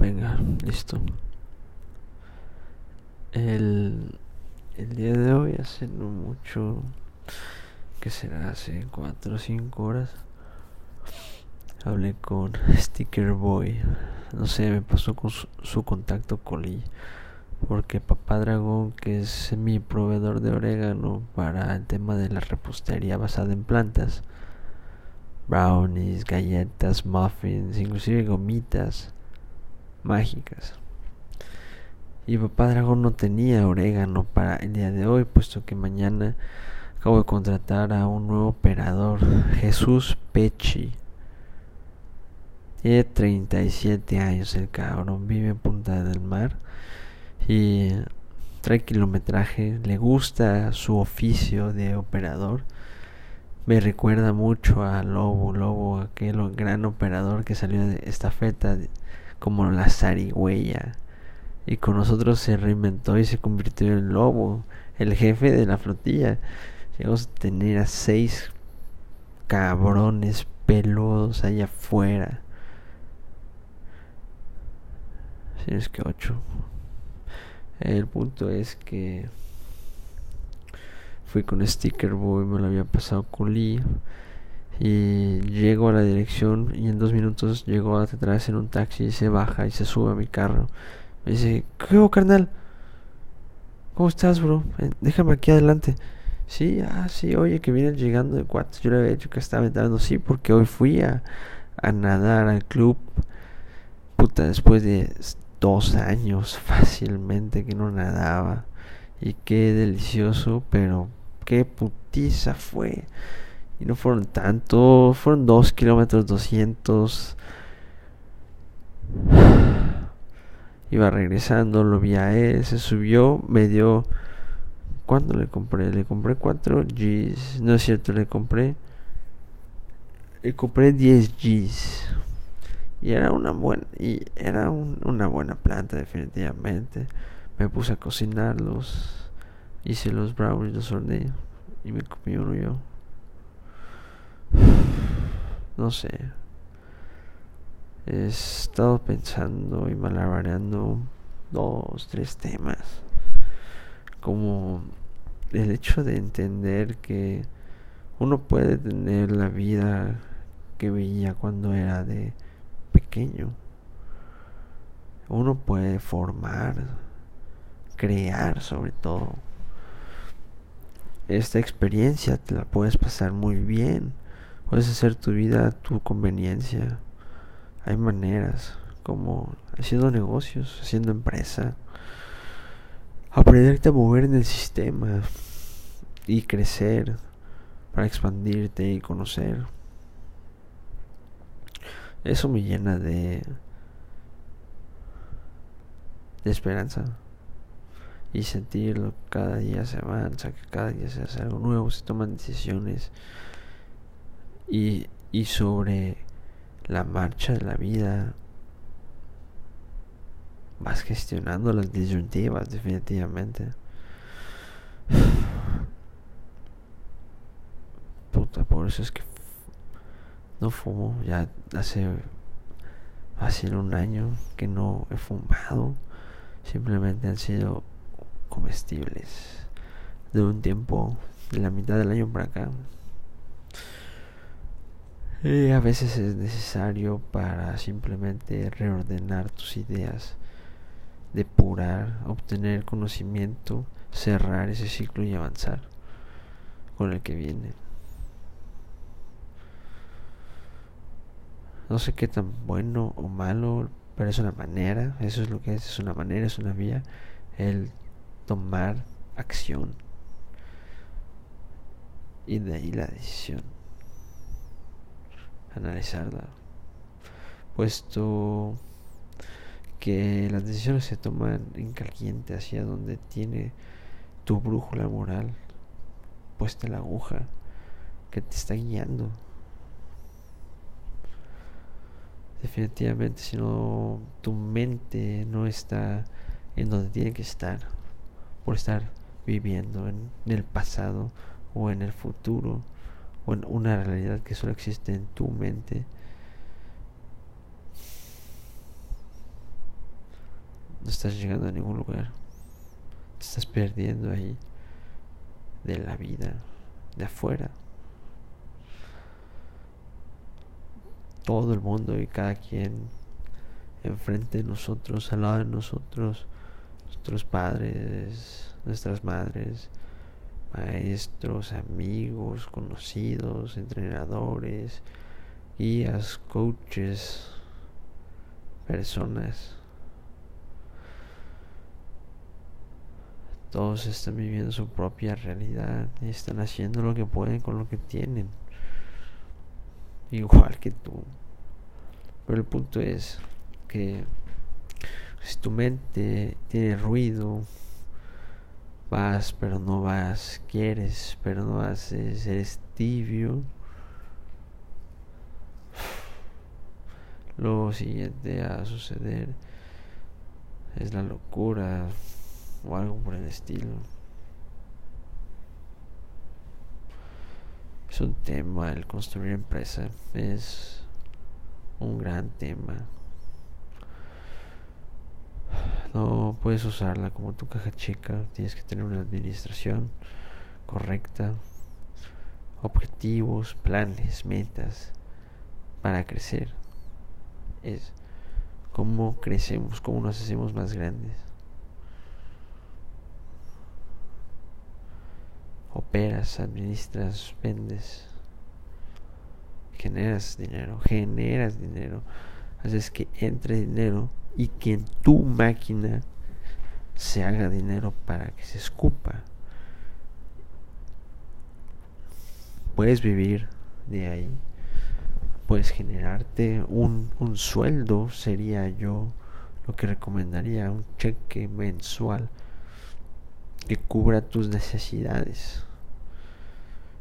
Venga, listo. El, el día de hoy, hace no mucho, que será hace 4 o 5 horas, hablé con Sticker Boy. No sé, me pasó con su, su contacto Coli. Porque Papá Dragón, que es mi proveedor de orégano para el tema de la repostería basada en plantas, brownies, galletas, muffins, inclusive gomitas mágicas. Y papá dragón no tenía orégano para el día de hoy, puesto que mañana acabo de contratar a un nuevo operador, Jesús Pechi. Tiene 37 años el cabrón, vive en Punta del Mar y trae kilometraje, le gusta su oficio de operador me recuerda mucho a Lobo, Lobo, aquel gran operador que salió de estafeta como la zarigüeya. Y con nosotros se reinventó y se convirtió en Lobo, el jefe de la flotilla. Llegamos a tener a seis cabrones peludos allá afuera. Si es que ocho. El punto es que Fui con Sticker Boy, me lo había pasado con Lee. Y llego a la dirección y en dos minutos llego atrás en un taxi y se baja y se sube a mi carro. Me dice, ¿qué hubo, carnal? ¿Cómo estás, bro? Eh, déjame aquí adelante. Sí, ah, sí, oye, que vienen llegando de cuatro. Yo le había dicho que estaba entrando, sí, porque hoy fui a, a nadar al club. Puta, después de dos años fácilmente que no nadaba. Y qué delicioso, pero qué putiza fue. Y no fueron tanto, fueron 2 kilómetros 200. Iba regresando, lo vi a él, se subió, me dio... ¿Cuánto le compré? Le compré 4 Gs. No es cierto, le compré... Le compré 10 Gs. Y era una buena... Y era una buena planta definitivamente. Me puse a cocinarlos Hice los brownies, los horneé y me comí uno yo. No sé. He estado pensando y malabareando dos, tres temas. Como el hecho de entender que uno puede tener la vida que veía cuando era de pequeño. Uno puede formar, crear sobre todo esta experiencia te la puedes pasar muy bien. Puedes hacer tu vida a tu conveniencia. Hay maneras, como haciendo negocios, haciendo empresa. Aprenderte a mover en el sistema y crecer para expandirte y conocer. Eso me llena de de esperanza y sentirlo cada día se avanza, que cada día se hace algo nuevo, se toman decisiones y, y sobre la marcha de la vida vas gestionando las disyuntivas definitivamente. Puta, por eso es que no fumo, ya hace hace un año que no he fumado. Simplemente han sido comestibles de un tiempo de la mitad del año para acá. A veces es necesario para simplemente reordenar tus ideas, depurar, obtener conocimiento, cerrar ese ciclo y avanzar con el que viene. No sé qué tan bueno o malo, pero es una manera, eso es lo que es, es una manera, es una vía, el tomar acción. Y de ahí la decisión. Analizarla. Puesto que las decisiones se toman en caliente hacia donde tiene tu brújula moral puesta la aguja que te está guiando. Definitivamente, si no, tu mente no está en donde tiene que estar por estar viviendo en, el pasado o en el futuro una realidad que solo existe en tu mente. estás llegando a ningún lugar. Te estás perdiendo ahí de la vida de afuera. Todo el mundo y cada quien enfrente de nosotros, al lado de nosotros, nuestros padres, nuestras madres, maestros, amigos, conocidos, entrenadores, guías, coaches, personas. Todos están viviendo su propia realidad y están haciendo lo que pueden con lo que tienen. Igual que tú. Pero el punto es que si tu mente tiene ruido, vas pero no vas, quieres pero no haces, eres tibio. Lo siguiente a suceder es la locura, o algo por el estilo. Es un tema, el construir empresa es un gran tema. No puedes usarla como tu caja chica, tienes que tener una administración correcta, objetivos, planes, metas para crecer. Es cómo crecemos, cómo nos hacemos más grandes. operas, administras, vendes, generas dinero, generas dinero, haces que entre dinero y que en tu máquina se haga dinero para que se escupa. Puedes vivir de ahí, puedes generarte un, un sueldo, sería yo lo que recomendaría, un cheque mensual que cubra tus necesidades.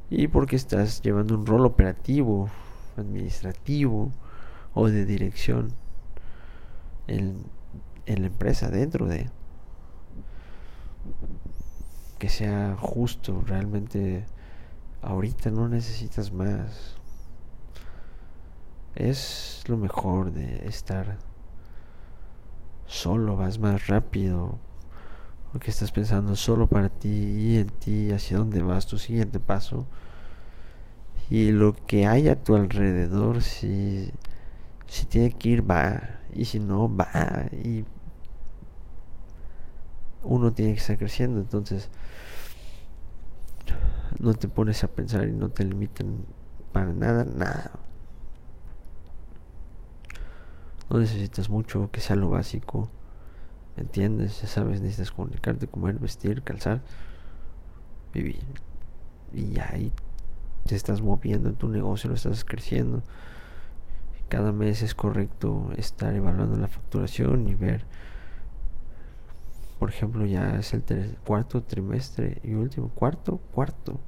Y porque estás llevando un rol operativo, administrativo o de dirección en, en la empresa, dentro de. Que sea justo, realmente ahorita no necesitas más. Es lo mejor de estar solo, vas más rápido, porque estás pensando solo para ti y en ti, hacia dónde vas, tu siguiente paso. Y lo que hay a tu alrededor, si, si tiene que ir, va. Y si no, va. Y uno tiene que estar creciendo. Entonces, no te pones a pensar y no te limitan para nada, nada. No necesitas mucho, que sea lo básico ¿Entiendes? Ya sabes, necesitas comunicarte, comer, vestir, calzar, vivir. Y ahí te estás moviendo en tu negocio, lo estás creciendo. Cada mes es correcto estar evaluando la facturación y ver, por ejemplo, ya es el cuarto trimestre y último, cuarto, cuarto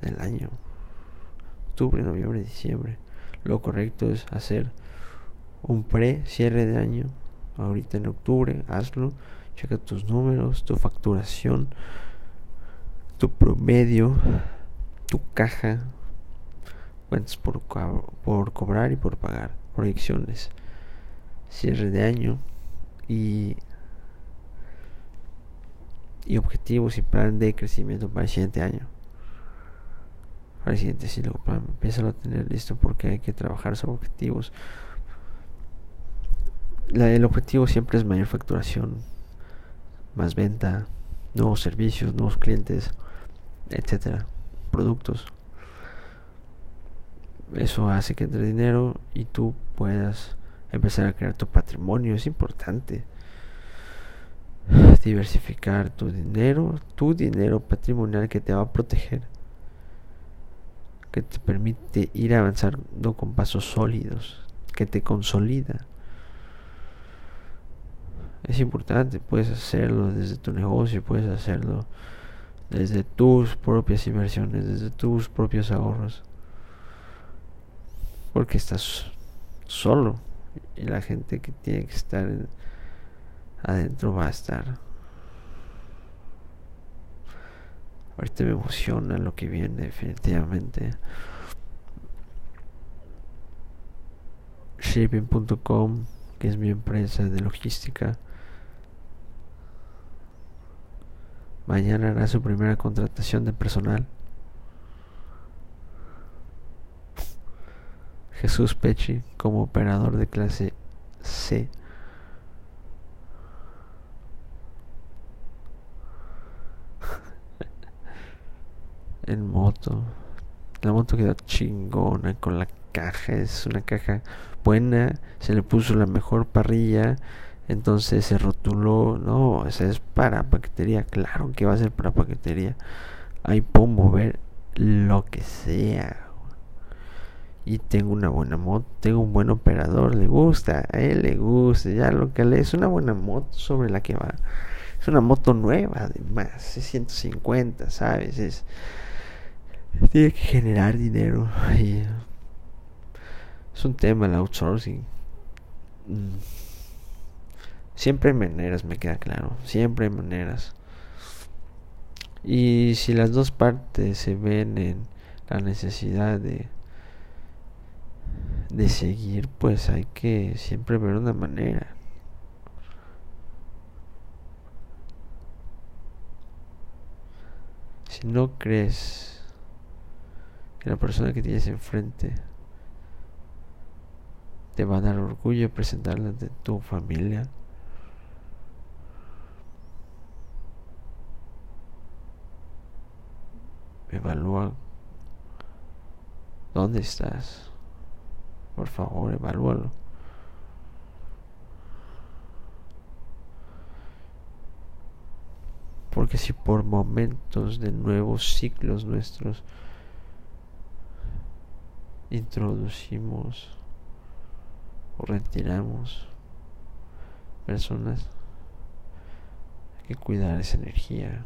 del año. Octubre, noviembre, diciembre. Lo correcto es hacer un pre cierre de año ahorita en octubre, hazlo, checa tus números, tu facturación, tu promedio, tu caja, cuentas por, por cobrar y por pagar, proyecciones, cierre de año y, y objetivos y plan de crecimiento para el siguiente año. Para el siguiente siglo, empieza a tener listo porque hay que trabajar sobre objetivos el objetivo siempre es mayor facturación, más venta, nuevos servicios, nuevos clientes, etcétera, productos. Eso hace que entre dinero y tú puedas empezar a crear tu patrimonio. Es importante diversificar tu dinero, tu dinero patrimonial que te va a proteger, que te permite ir avanzando con pasos sólidos, que te consolida es importante, puedes hacerlo desde tu negocio, puedes hacerlo desde tus propias inversiones, desde tus propios ahorros porque estás solo y la gente que tiene que estar en, adentro va a estar. Ahorita me emociona lo que viene definitivamente. Shipping.com, que es mi empresa de logística, mañana hará su primera contratación de personal. Jesús Pechi como operador de clase C. en moto. La moto quedó chingona con la caja. Es una caja buena. Se le puso la mejor parrilla. Entonces se rotuló. No, esa es para paquetería. Claro que va a ser para paquetería. Ahí puedo mover lo que sea. Y tengo una buena moto. Tengo un buen operador. Le gusta. A él le gusta. Ya lo que le es una buena moto sobre la que va. Es una moto nueva, además. Es 150, ¿sabes? Es tiene que generar dinero. Y es un tema el outsourcing. Mm. Siempre hay maneras, me queda claro. Siempre hay maneras. Y si las dos partes se ven en la necesidad de de seguir, pues hay que siempre ver una manera. Si no crees que la persona que tienes enfrente te va a dar orgullo presentarla ante tu familia. Evalúa dónde estás. Por favor, evalúalo. Porque si por momentos de nuevos ciclos nuestros introducimos o retiramos personas, hay que cuidar esa energía.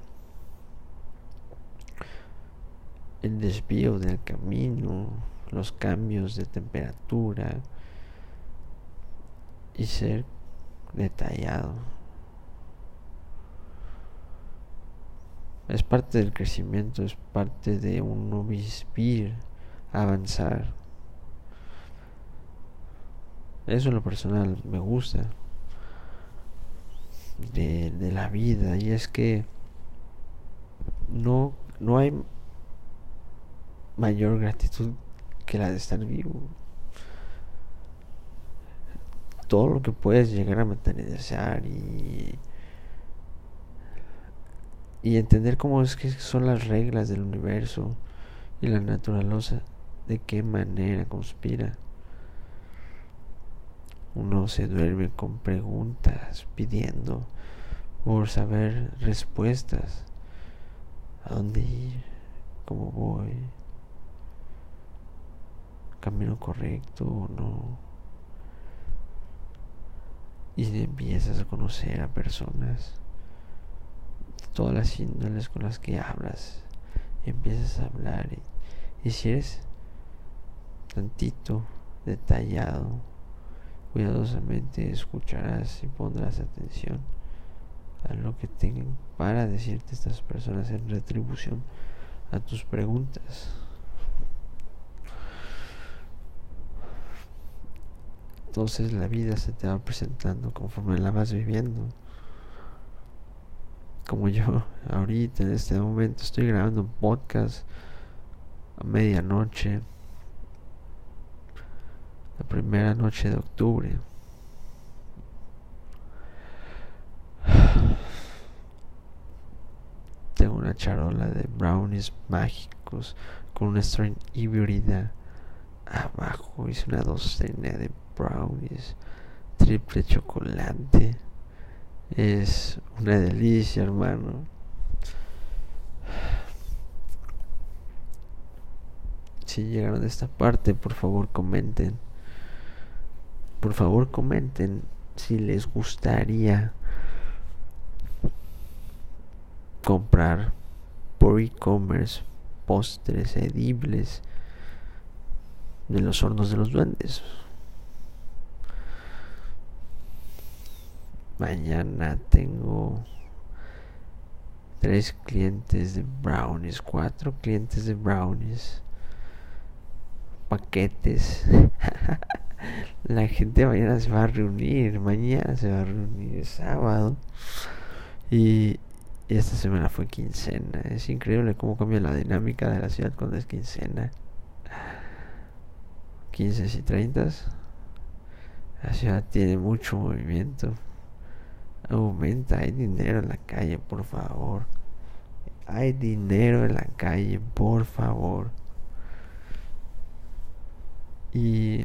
El desvío del camino, los cambios de temperatura y ser detallado. Es parte del crecimiento, es parte de un no vivir avanzar. Eso en lo personal me gusta de, de la vida y es que no, no hay mayor gratitud que la de estar vivo. Todo lo que puedes llegar a materializar y, y entender cómo es que son las reglas del universo y la naturaleza de qué manera conspira. Uno se duerme con preguntas, pidiendo por saber respuestas. ¿A dónde ir? ¿Cómo voy? ¿Camino correcto o no? Y empiezas a conocer a personas, todas las índoles con las que hablas, empiezas a hablar y, y si eres tantito, detallado, cuidadosamente escucharás y pondrás atención a lo que tengan para decirte estas personas en retribución a tus preguntas. Entonces la vida se te va presentando conforme la vas viviendo. Como yo ahorita en este momento estoy grabando un podcast a medianoche la primera noche de octubre. Tengo una charola de brownies mágicos con una híbrida abajo. Hice una docena de brownies triple chocolate. Es una delicia, hermano. Si llegaron a esta parte, por favor comenten por favor comenten si les gustaría comprar por e-commerce postres edibles de los hornos de los duendes. Mañana tengo tres clientes de brownies, cuatro clientes de brownies, paquetes. la gente mañana se va a reunir, mañana se va a reunir, sábado. Y, Y esta semana fue quincena. Es increíble cómo cambia la dinámica de la ciudad cuando es quincena. 15 y 30. La ciudad tiene mucho movimiento. Aumenta, hay dinero en la calle, por favor. Hay dinero en la calle, por favor. Y,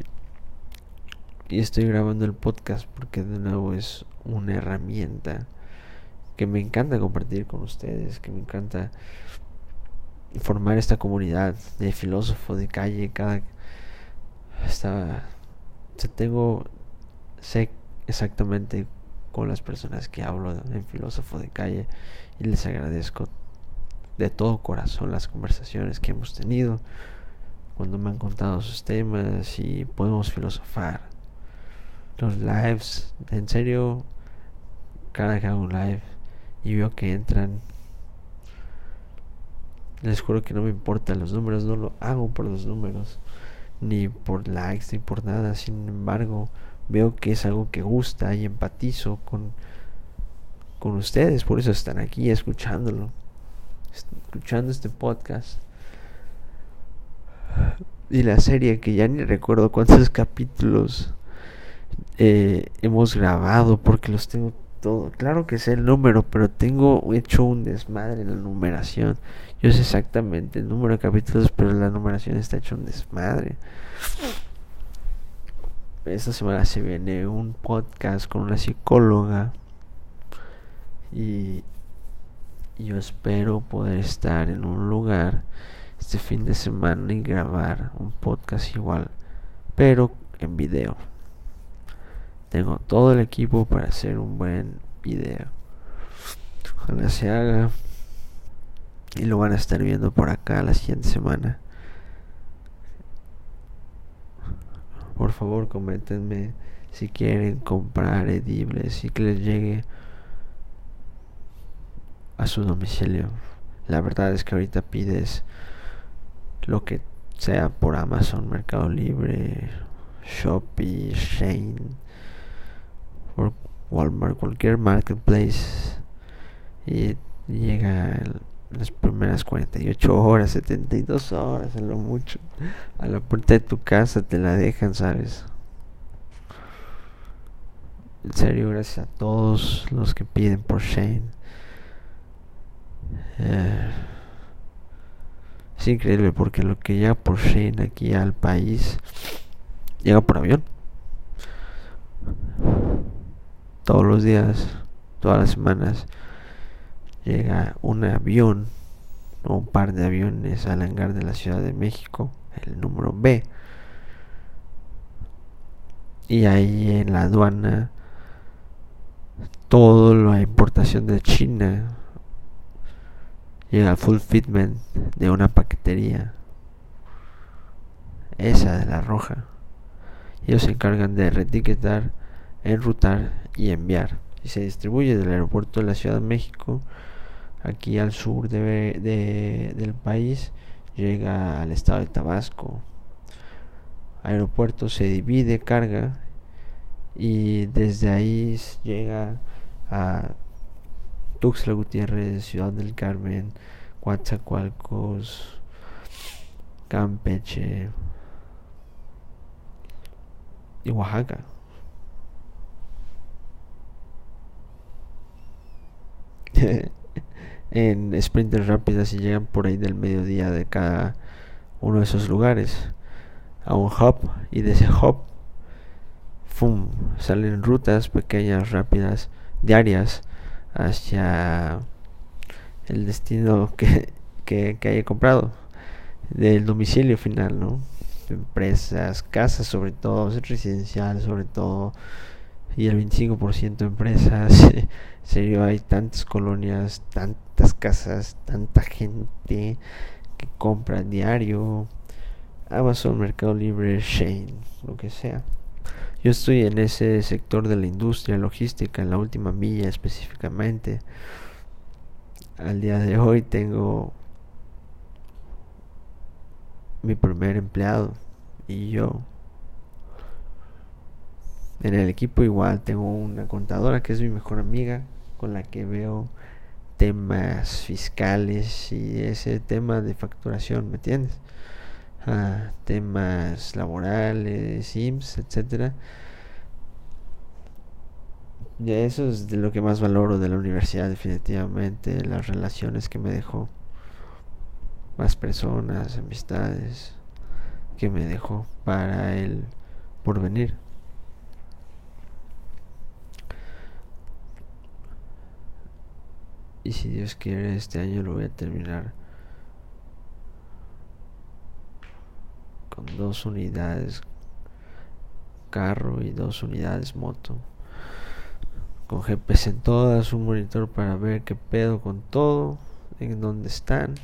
y estoy grabando el podcast porque de nuevo es una herramienta que me encanta compartir con ustedes, que me encanta formar esta comunidad de filósofo de calle. Cada está, tengo sé exactamente con las personas que hablo en filósofo de calle y les agradezco de todo corazón las conversaciones que hemos tenido cuando me han contado sus temas y podemos filosofar los lives. En serio cada que hago un live y veo que entran les juro que no me importa los números no lo hago por los números ni por likes ni por nada. Sin embargo veo que es algo que gusta y empatizo con con ustedes por eso están aquí escuchándolo escuchando este podcast y la serie que ya ni recuerdo cuántos capítulos eh, hemos grabado porque los tengo todo. Claro que sé el número, pero tengo hecho un desmadre en la numeración. Yo sé exactamente el número de capítulos, pero la numeración está hecho un desmadre. Esta semana se viene un podcast con una psicóloga y yo espero poder estar en un lugar este fin de semana y grabar un podcast igual, pero en video. Tengo todo el equipo para hacer un buen video. Ojalá se haga. Y lo van a estar viendo por acá la siguiente semana. Por favor, coméntenme si quieren comprar edibles y que les llegue a su domicilio. La verdad es que ahorita pides lo que sea por Amazon, Mercado Libre, Shopee, Shane, Walmart, cualquier marketplace y llega en las primeras 48 horas, 72 horas a lo mucho. A la puerta de tu casa te la dejan, ¿sabes? En serio, gracias a todos los que piden por Shane. Eh, es increíble porque lo que llega por Shane aquí al país llega por avión. Todos los días, todas las semanas, llega un avión o un par de aviones al hangar de la Ciudad de México, el número B. Y ahí en la aduana, todo la importación de China llega al fulfillment de una paquetería. Esa de la roja. Ellos se encargan de retiquetar, enrutar y enviar. Y se distribuye del aeropuerto de la Ciudad de México aquí al sur de, del país. Llega al estado de Tabasco. Aeropuerto se divide, carga y desde ahí llega a Tuxtla Gutiérrez, Ciudad del Carmen, Coatzacoalcos, Campeche y Oaxaca. en sprinters rápidas y llegan por ahí del mediodía de cada uno de esos lugares a un hub y de ese hub ¡fum! salen rutas pequeñas, rápidas, diarias hacia el destino que, que, haya comprado del domicilio final, ¿no? Empresas, casas sobre todo, residencial sobre todo, y el 25% empresas. en serio, hay tantas colonias, tantas casas, tanta gente que compra diario. Amazon, Mercado Libre, Shane, lo que sea. Yo estoy en ese sector de la industria logística, en la última milla específicamente. Al día de hoy tengo mi primer empleado y yo. En el equipo igual tengo una contadora que es mi mejor amiga, con la que veo temas fiscales y ese tema de facturación, ¿me entiendes? A temas laborales, IMSS, etcétera. Eso es de lo que más valoro de la universidad, definitivamente, las relaciones que me dejó, más personas, amistades que me dejó para el porvenir. Y si Dios quiere, este año lo voy a terminar con dos unidades carro y dos unidades moto. Con GPS en todas, un monitor para ver qué pedo con todo, en dónde están,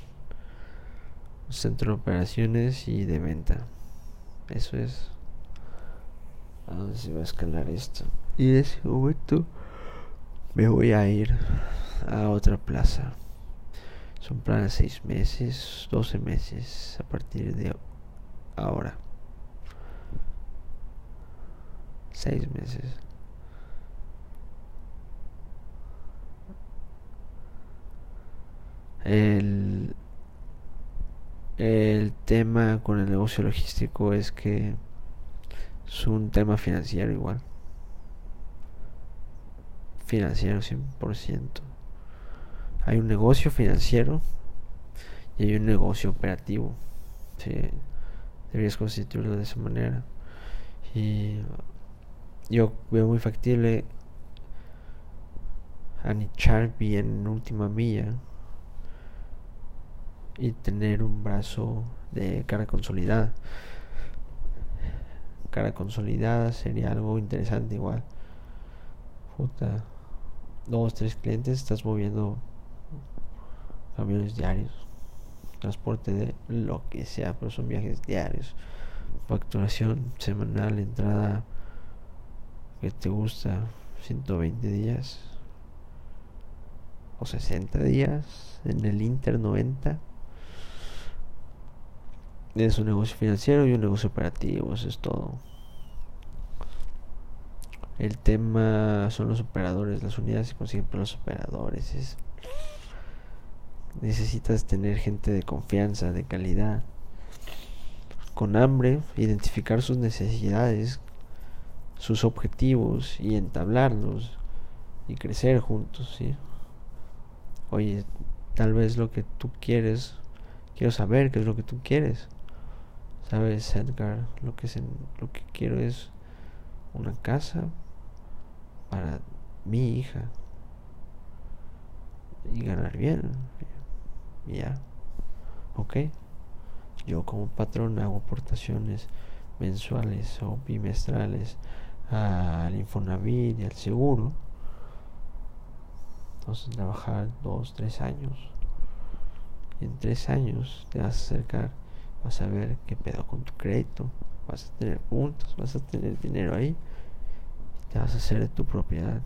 centro de operaciones y de venta. Eso es a dónde se va a escalar esto. Y en ese momento me voy a ir a otra plaza. Son planes seis meses, 12 meses a partir de ahora. Seis meses. El, el tema con el negocio logístico es que es un tema financiero igual. Financiero 100%. Hay un negocio financiero y hay un negocio operativo. Sí, deberías constituirlo de esa manera. Y yo veo muy factible anichar bien en última milla y tener un brazo de cara consolidada. Cara consolidada sería algo interesante igual. Puta, dos, tres clientes, estás moviendo camiones diarios, transporte de lo que sea, pero son viajes diarios, facturación semanal, entrada que te gusta, 120 días o 60 días, en el Inter 90. Es un negocio financiero y un negocio operativo, eso es todo. El tema son los operadores, las unidades se consiguen por los operadores. Es necesitas tener gente de confianza, de calidad, con hambre, identificar sus necesidades, sus objetivos y entablarlos y crecer juntos, ¿sí? Oye, tal vez lo que tú quieres, quiero saber qué es lo que tú quieres. Sabes, Edgar, lo que lo que quiero es una casa para mi hija y ganar bien ya. Ok. Yo como patrón hago aportaciones mensuales o bimestrales al Infonavit y al seguro. Entonces trabajar dos, tres años. Y en tres años te vas a acercar, vas a ver qué pedo con tu crédito, vas a tener puntos, vas a tener dinero ahí, y te vas a hacer de tu propiedad.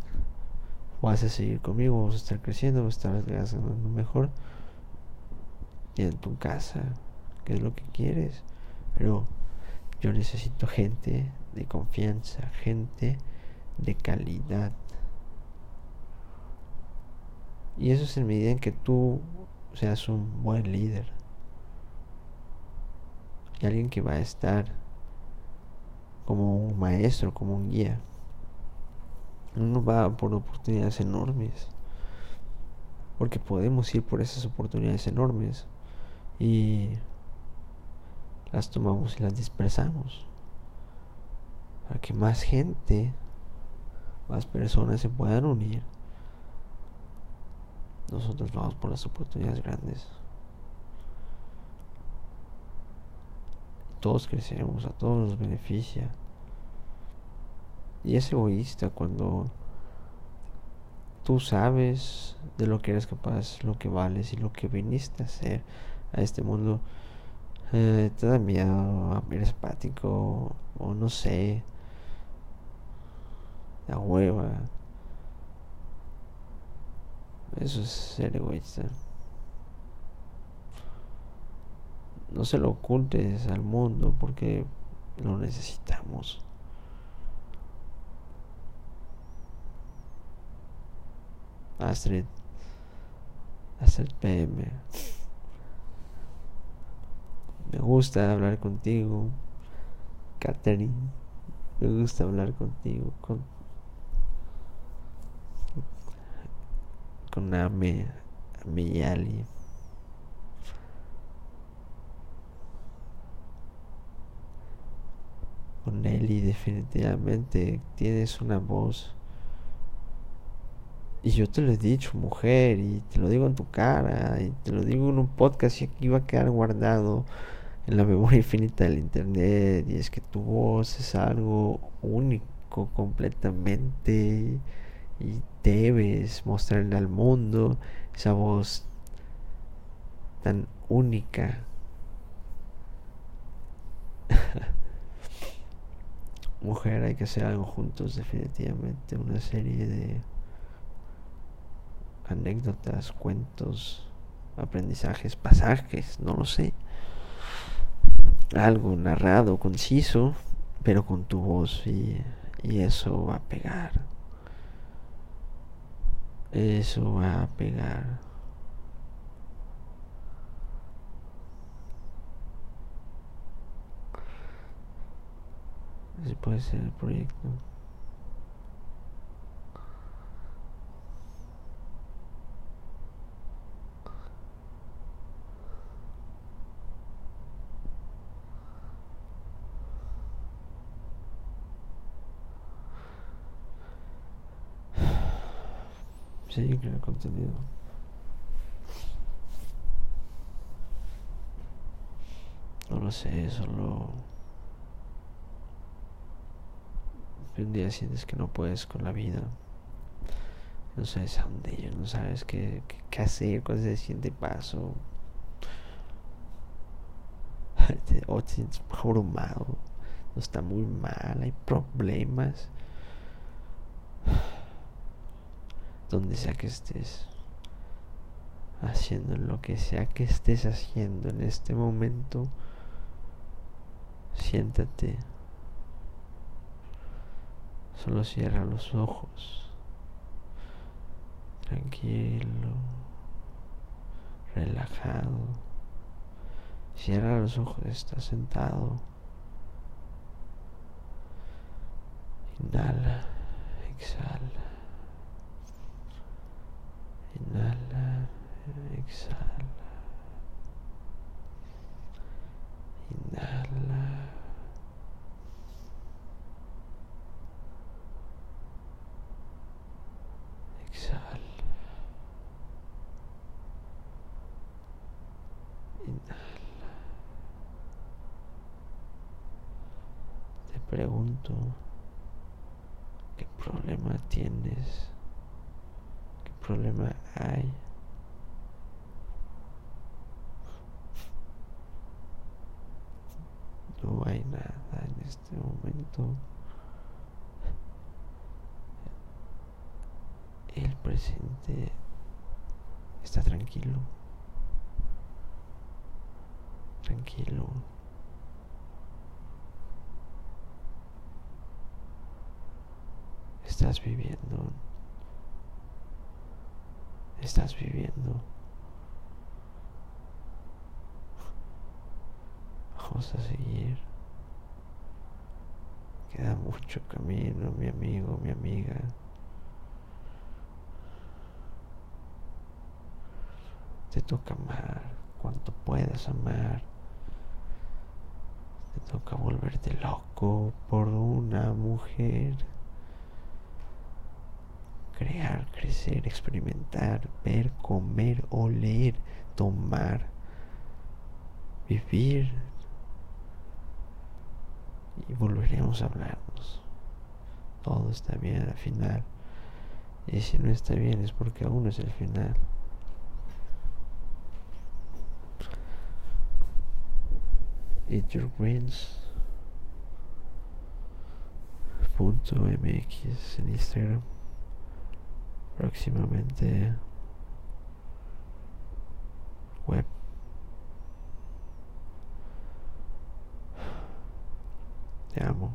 Vas a seguir conmigo, vas a estar creciendo, vas a estar ganando mejor en tu casa, qué es lo que quieres. Pero yo necesito gente de confianza, gente de calidad. Y eso es en medida en que tú seas un buen líder. Y alguien que va a estar como un maestro, como un guía. Uno va por oportunidades enormes. Porque podemos ir por esas oportunidades enormes y las tomamos y las dispersamos para que más gente, más personas se puedan unir. Nosotros vamos por las oportunidades grandes. Todos crecemos, a todos nos beneficia. Y es egoísta cuando tú sabes de lo que eres capaz, lo que vales y lo que viniste a hacer a este mundo, eh, te da miedo, eres apático o no sé, la hueva. Eso es ser egoísta. No se lo ocultes al mundo porque lo necesitamos. Astrid, hacer PM. Me gusta hablar contigo, Catherine. Me gusta hablar contigo, con, con Ame, Ameyali. Con Nelly definitivamente tienes una voz y yo te lo he dicho, mujer, y te lo digo en tu cara, y te lo digo en un podcast y aquí va a quedar guardado en la memoria infinita del internet. Y es que tu voz es algo único completamente y debes mostrarle al mundo esa voz tan única. Mujer, hay que hacer algo juntos definitivamente, una serie de anécdotas, cuentos, aprendizajes, pasajes, no lo sé. Algo narrado, conciso, pero con tu voz y, y eso va a pegar. Eso va a pegar. Ese puede ser el proyecto. Contenido. No lo sé, solo... Un día sientes que no puedes con la vida. No sabes a dónde ir, no sabes qué, qué, hacer, cuál es el siguiente paso. O te sientes abrumado. No está muy mal, hay problemas donde sea que estés, haciendo lo que sea que estés haciendo en este momento, siéntate. Solo cierra los ojos. Tranquilo. Relajado. Cierra los ojos, estás sentado. Inhala, exhala. Inhala, exhala. Inhala. Exhala. Inhala. Te pregunto, ¿qué problema tienes? problema hay? No hay nada en este momento. El presente está tranquilo. Tranquilo. Estás viviendo estás viviendo. Vamos a seguir. Queda mucho camino, mi amigo, mi amiga. Te toca amar cuanto puedas amar. Te toca volverte loco por una mujer crear, crecer, experimentar, ver, comer, oler, tomar, vivir. Y volveremos a hablarnos. Todo está bien al final. Y si no está bien es porque aún no es el final. Eat Your Greens punto mx en Instagram próximamente web. Te amo.